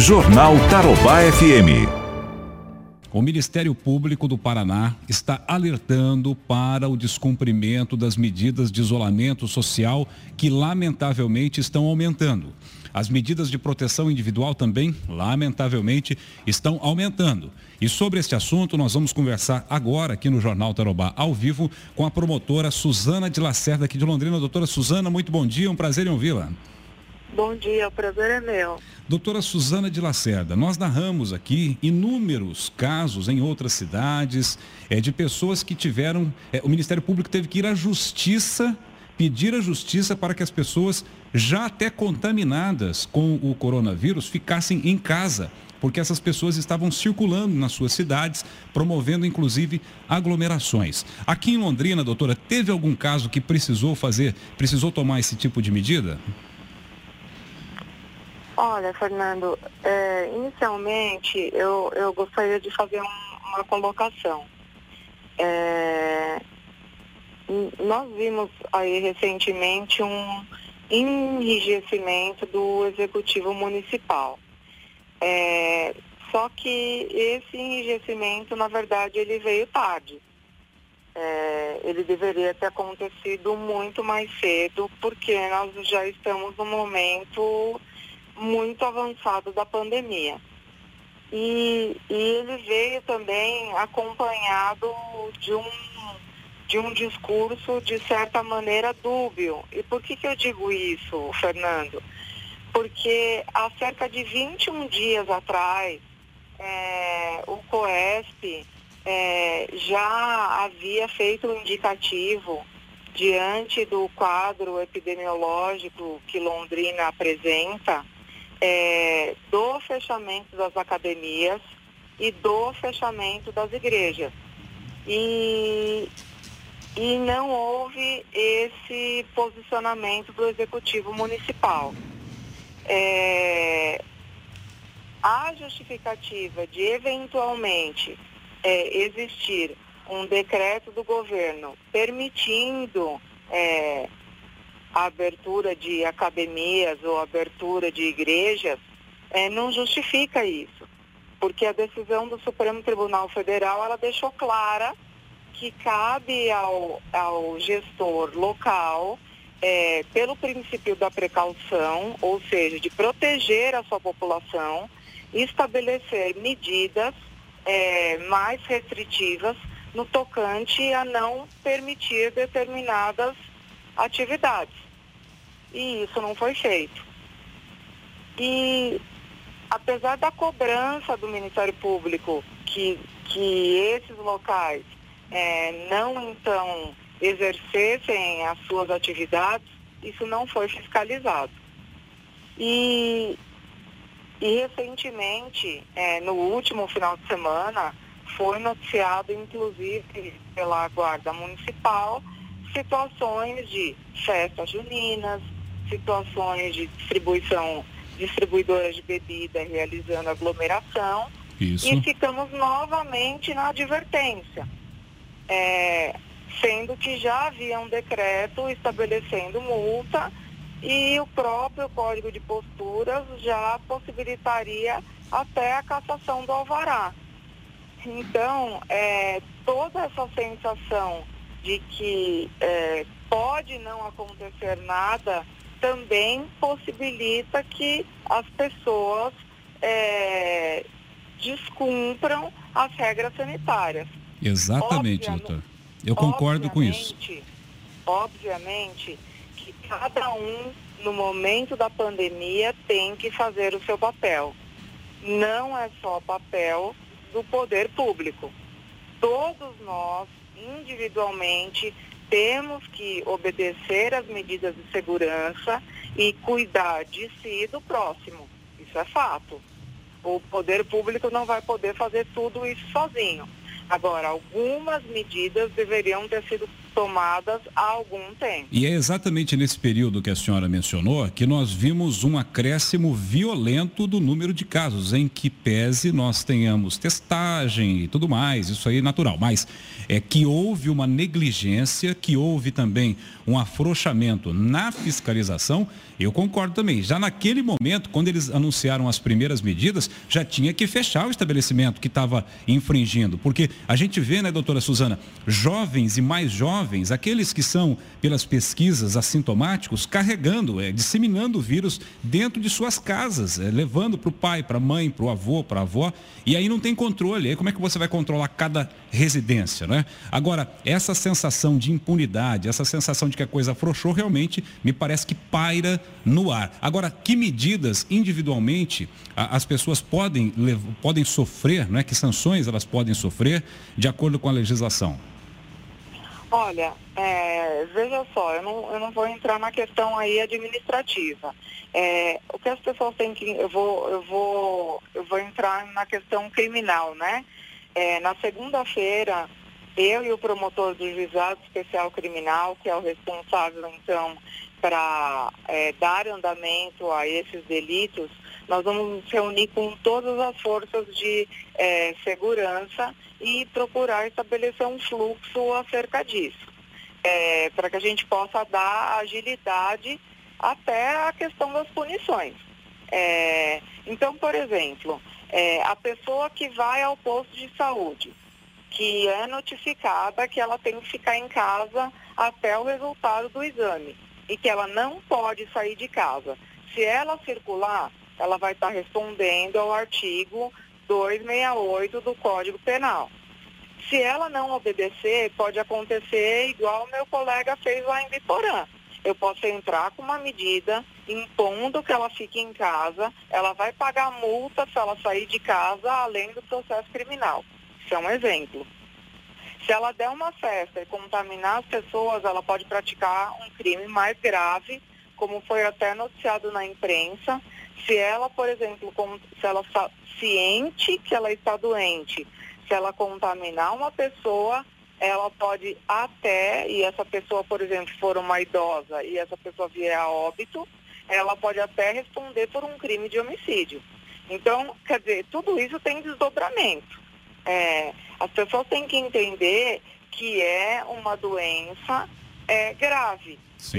Jornal Tarobá FM. O Ministério Público do Paraná está alertando para o descumprimento das medidas de isolamento social que, lamentavelmente, estão aumentando. As medidas de proteção individual também, lamentavelmente, estão aumentando. E sobre este assunto, nós vamos conversar agora aqui no Jornal Tarobá, ao vivo, com a promotora Suzana de Lacerda, aqui de Londrina. Doutora Suzana, muito bom dia, um prazer em ouvi-la. Bom dia, o prazer é meu. Doutora Suzana de Lacerda, nós narramos aqui inúmeros casos em outras cidades é, de pessoas que tiveram. É, o Ministério Público teve que ir à justiça, pedir à justiça para que as pessoas já até contaminadas com o coronavírus ficassem em casa, porque essas pessoas estavam circulando nas suas cidades, promovendo inclusive aglomerações. Aqui em Londrina, doutora, teve algum caso que precisou fazer, precisou tomar esse tipo de medida? Olha, Fernando, é, inicialmente eu, eu gostaria de fazer um, uma colocação. É, nós vimos aí recentemente um enrijecimento do executivo municipal. É, só que esse enrijecimento, na verdade, ele veio tarde. É, ele deveria ter acontecido muito mais cedo, porque nós já estamos no momento muito avançado da pandemia. E, e ele veio também acompanhado de um, de um discurso, de certa maneira, dúbio. E por que, que eu digo isso, Fernando? Porque há cerca de 21 dias atrás, é, o COESP é, já havia feito um indicativo diante do quadro epidemiológico que Londrina apresenta, é, do fechamento das academias e do fechamento das igrejas. E, e não houve esse posicionamento do executivo municipal. É, a justificativa de eventualmente é, existir um decreto do governo permitindo é, a abertura de academias ou abertura de igrejas é, não justifica isso, porque a decisão do Supremo Tribunal Federal ela deixou clara que cabe ao, ao gestor local, é, pelo princípio da precaução, ou seja, de proteger a sua população, estabelecer medidas é, mais restritivas no tocante a não permitir determinadas atividades. E isso não foi feito. E apesar da cobrança do Ministério Público que, que esses locais é, não então exercessem as suas atividades, isso não foi fiscalizado. E, e recentemente, é, no último final de semana, foi noticiado, inclusive pela Guarda Municipal, situações de festas juninas, situações de distribuição, distribuidoras de bebida realizando aglomeração. Isso. E ficamos novamente na advertência. É, sendo que já havia um decreto estabelecendo multa e o próprio Código de Posturas já possibilitaria até a cassação do alvará. Então, é, toda essa sensação de que é, pode não acontecer nada também possibilita que as pessoas é, descumpram as regras sanitárias. Exatamente, doutor. Eu concordo com isso. Obviamente que cada um, no momento da pandemia, tem que fazer o seu papel. Não é só papel do poder público. Todos nós individualmente, temos que obedecer às medidas de segurança e cuidar de si e do próximo. Isso é fato. O poder público não vai poder fazer tudo isso sozinho. Agora, algumas medidas deveriam ter sido tomadas há algum tempo. E é exatamente nesse período que a senhora mencionou que nós vimos um acréscimo violento do número de casos, em que pese nós tenhamos testagem e tudo mais, isso aí é natural, mas é que houve uma negligência, que houve também um afrouxamento na fiscalização, eu concordo também. Já naquele momento, quando eles anunciaram as primeiras medidas, já tinha que fechar o estabelecimento que estava infringindo, porque a gente vê, né, doutora Suzana, jovens e mais jovens, aqueles que são, pelas pesquisas, assintomáticos, carregando, é, disseminando o vírus dentro de suas casas, é, levando para o pai, para a mãe, para o avô, para a avó, e aí não tem controle. Aí como é que você vai controlar cada residência, né? Agora, essa sensação de impunidade, essa sensação de que a coisa afrouxou, realmente me parece que paira no ar. Agora, que medidas individualmente as pessoas podem, podem sofrer, né? que sanções elas podem sofrer de acordo com a legislação? Olha, é, veja só, eu não, eu não vou entrar na questão aí administrativa. É, o que as pessoas têm que. Eu vou, eu vou, eu vou entrar na questão criminal, né? É, na segunda-feira, eu e o promotor do juizado especial criminal, que é o responsável, então, para é, dar andamento a esses delitos, nós vamos nos reunir com todas as forças de é, segurança e procurar estabelecer um fluxo acerca disso, é, para que a gente possa dar agilidade até a questão das punições. É, então, por exemplo, é, a pessoa que vai ao posto de saúde, que é notificada que ela tem que ficar em casa até o resultado do exame e que ela não pode sair de casa. Se ela circular, ela vai estar respondendo ao artigo 268 do Código Penal. Se ela não obedecer, pode acontecer igual meu colega fez lá em Biporã. Eu posso entrar com uma medida impondo que ela fique em casa, ela vai pagar multa se ela sair de casa, além do processo criminal. Isso é um exemplo. Se ela der uma festa e contaminar as pessoas, ela pode praticar um crime mais grave, como foi até noticiado na imprensa, se ela, por exemplo, se ela ciente que ela está doente, se ela contaminar uma pessoa, ela pode até, e essa pessoa, por exemplo, for uma idosa e essa pessoa vier a óbito, ela pode até responder por um crime de homicídio. Então, quer dizer, tudo isso tem desdobramento. É, as pessoas têm que entender que é uma doença é, grave.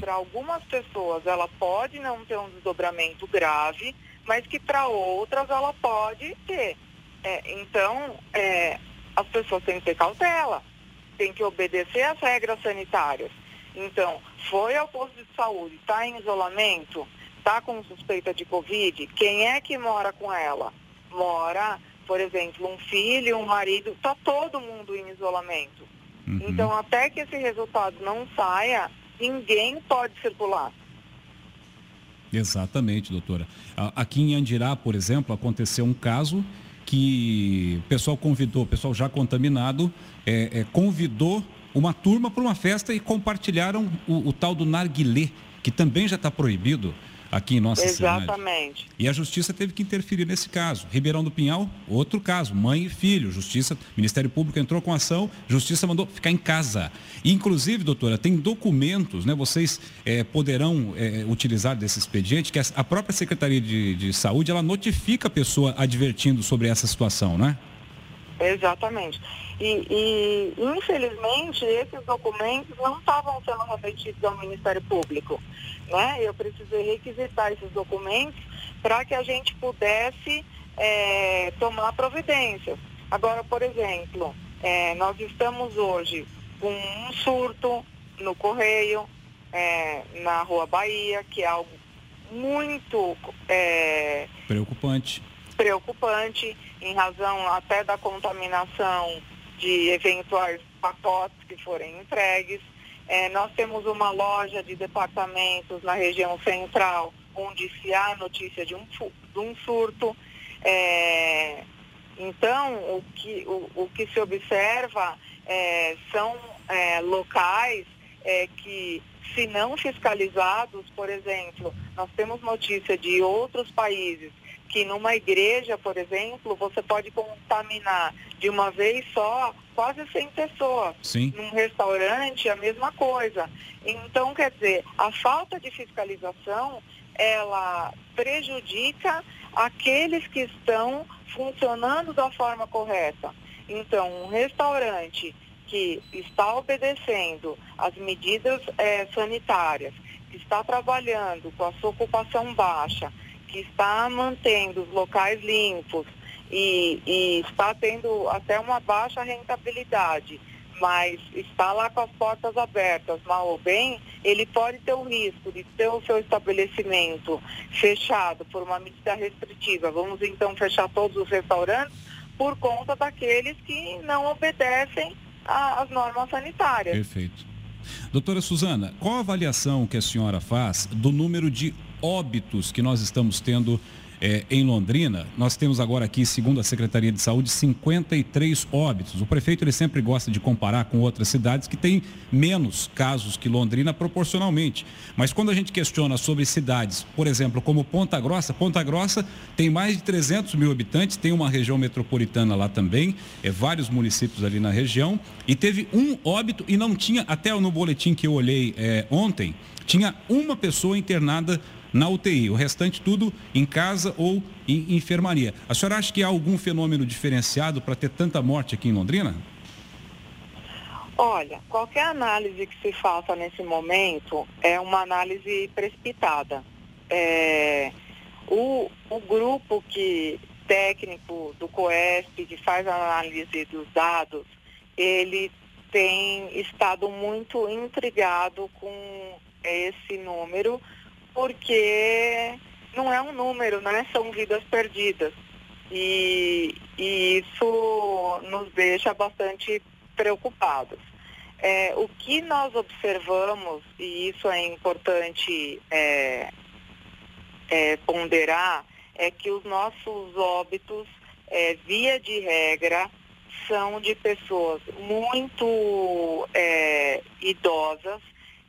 Para algumas pessoas ela pode não ter um desdobramento grave, mas que para outras ela pode ter. É, então, é, as pessoas têm que ter cautela, têm que obedecer às regras sanitárias. Então, foi ao posto de saúde, está em isolamento, está com suspeita de Covid, quem é que mora com ela? Mora, por exemplo, um filho, um marido, está todo mundo em isolamento. Uhum. Então, até que esse resultado não saia, ninguém pode circular. Exatamente, doutora. Aqui em Andirá, por exemplo, aconteceu um caso que o pessoal convidou, o pessoal já contaminado, é, é, convidou uma turma para uma festa e compartilharam o, o tal do narguilé, que também já está proibido aqui em nossa Exatamente. cidade. Exatamente. E a justiça teve que interferir nesse caso. Ribeirão do Pinhal, outro caso, mãe e filho. Justiça, Ministério Público entrou com ação, justiça mandou ficar em casa. E, inclusive, doutora, tem documentos, né? Vocês é, poderão é, utilizar desse expediente, que a própria Secretaria de, de Saúde, ela notifica a pessoa advertindo sobre essa situação, né? Exatamente. E, e, infelizmente, esses documentos não estavam sendo remetidos ao Ministério Público. Né? Eu precisei requisitar esses documentos para que a gente pudesse é, tomar providências. Agora, por exemplo, é, nós estamos hoje com um surto no Correio, é, na Rua Bahia, que é algo muito é, preocupante. Preocupante, em razão até da contaminação de eventuais pacotes que forem entregues. É, nós temos uma loja de departamentos na região central, onde se há notícia de um, de um surto. É, então, o que, o, o, que se observa é, são é, locais é, que, se não fiscalizados, por exemplo, nós temos notícia de outros países que numa igreja, por exemplo, você pode contaminar de uma vez só quase 100 pessoas. Sim. Num restaurante, a mesma coisa. Então, quer dizer, a falta de fiscalização, ela prejudica aqueles que estão funcionando da forma correta. Então, um restaurante que está obedecendo as medidas é, sanitárias, que está trabalhando com a sua ocupação baixa, que está mantendo os locais limpos e, e está tendo até uma baixa rentabilidade, mas está lá com as portas abertas, mal ou bem, ele pode ter o risco de ter o seu estabelecimento fechado por uma medida restritiva. Vamos então fechar todos os restaurantes por conta daqueles que não obedecem às normas sanitárias. Perfeito. Doutora Suzana, qual a avaliação que a senhora faz do número de óbitos que nós estamos tendo é, em Londrina, nós temos agora aqui, segundo a Secretaria de Saúde, 53 óbitos. O prefeito ele sempre gosta de comparar com outras cidades que têm menos casos que Londrina proporcionalmente. Mas quando a gente questiona sobre cidades, por exemplo, como Ponta Grossa, Ponta Grossa tem mais de 300 mil habitantes, tem uma região metropolitana lá também, é vários municípios ali na região, e teve um óbito e não tinha, até no boletim que eu olhei é, ontem, tinha uma pessoa internada na UTI, o restante tudo em casa ou em enfermaria. A senhora acha que há algum fenômeno diferenciado para ter tanta morte aqui em Londrina? Olha, qualquer análise que se faça nesse momento é uma análise precipitada. É, o, o grupo que técnico do COESP que faz a análise dos dados, ele tem estado muito intrigado com esse número, porque não é um número, né? São vidas perdidas. E, e isso nos deixa bastante preocupados. É, o que nós observamos, e isso é importante é, é, ponderar, é que os nossos óbitos, é, via de regra, são de pessoas muito é, idosas,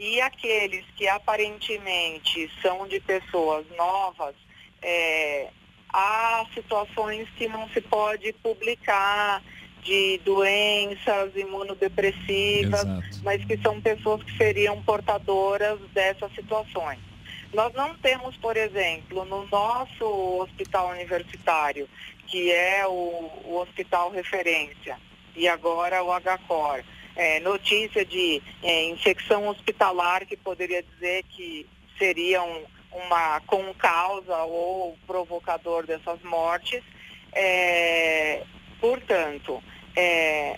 e aqueles que aparentemente são de pessoas novas, é, há situações que não se pode publicar de doenças imunodepressivas, Exato. mas que são pessoas que seriam portadoras dessas situações. Nós não temos, por exemplo, no nosso hospital universitário, que é o, o hospital referência, e agora o HCOR, é, notícia de é, infecção hospitalar que poderia dizer que seria um, uma concausa ou provocador dessas mortes. É, portanto, é,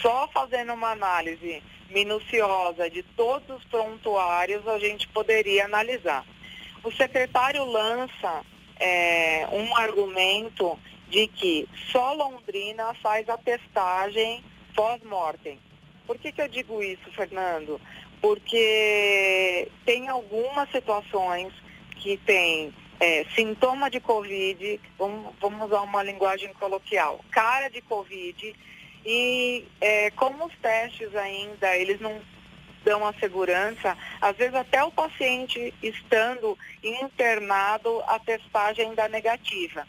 só fazendo uma análise minuciosa de todos os prontuários a gente poderia analisar. O secretário lança é, um argumento de que só Londrina faz a testagem pós-mortem. Por que, que eu digo isso, Fernando? Porque tem algumas situações que tem é, sintoma de Covid, vamos, vamos, usar uma linguagem coloquial, cara de Covid, e é, como os testes ainda, eles não dão a segurança, às vezes até o paciente estando internado, a testagem ainda negativa.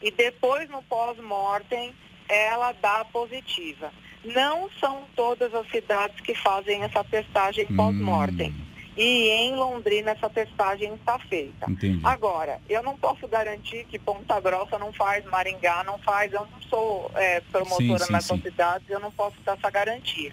E depois no pós-mortem, ela dá positiva. Não são todas as cidades que fazem essa testagem pós-mortem. Hum. E em Londrina essa testagem está feita. Entendi. Agora, eu não posso garantir que Ponta Grossa não faz, Maringá não faz, eu não sou é, promotora sim, nessas cidades, eu não posso dar essa garantia.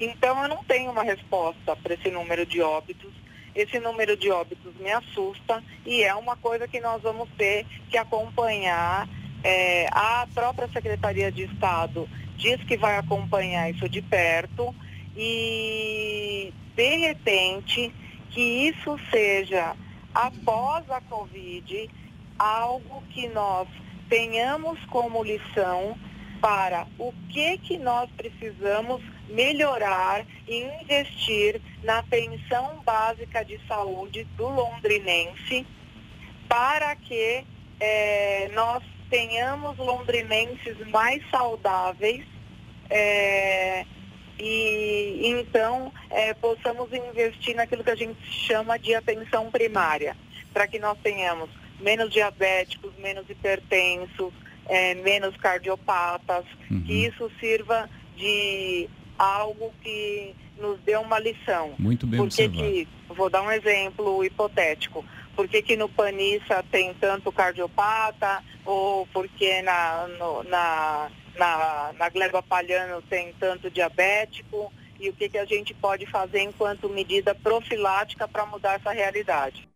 Então eu não tenho uma resposta para esse número de óbitos. Esse número de óbitos me assusta e é uma coisa que nós vamos ter que acompanhar. É, a própria Secretaria de Estado diz que vai acompanhar isso de perto e, de repente, que isso seja, após a Covid, algo que nós tenhamos como lição para o que, que nós precisamos melhorar e investir na pensão básica de saúde do londrinense para que é, nós tenhamos londrinenses mais saudáveis é, e então é, possamos investir naquilo que a gente chama de atenção primária, para que nós tenhamos menos diabéticos, menos hipertensos, é, menos cardiopatas, uhum. que isso sirva de algo que nos dê uma lição. Muito bem Porque que, vou dar um exemplo hipotético. Por que, que no Panissa tem tanto cardiopata ou porque na, no, na, na, na Gleba Palhano tem tanto diabético? E o que, que a gente pode fazer enquanto medida profilática para mudar essa realidade?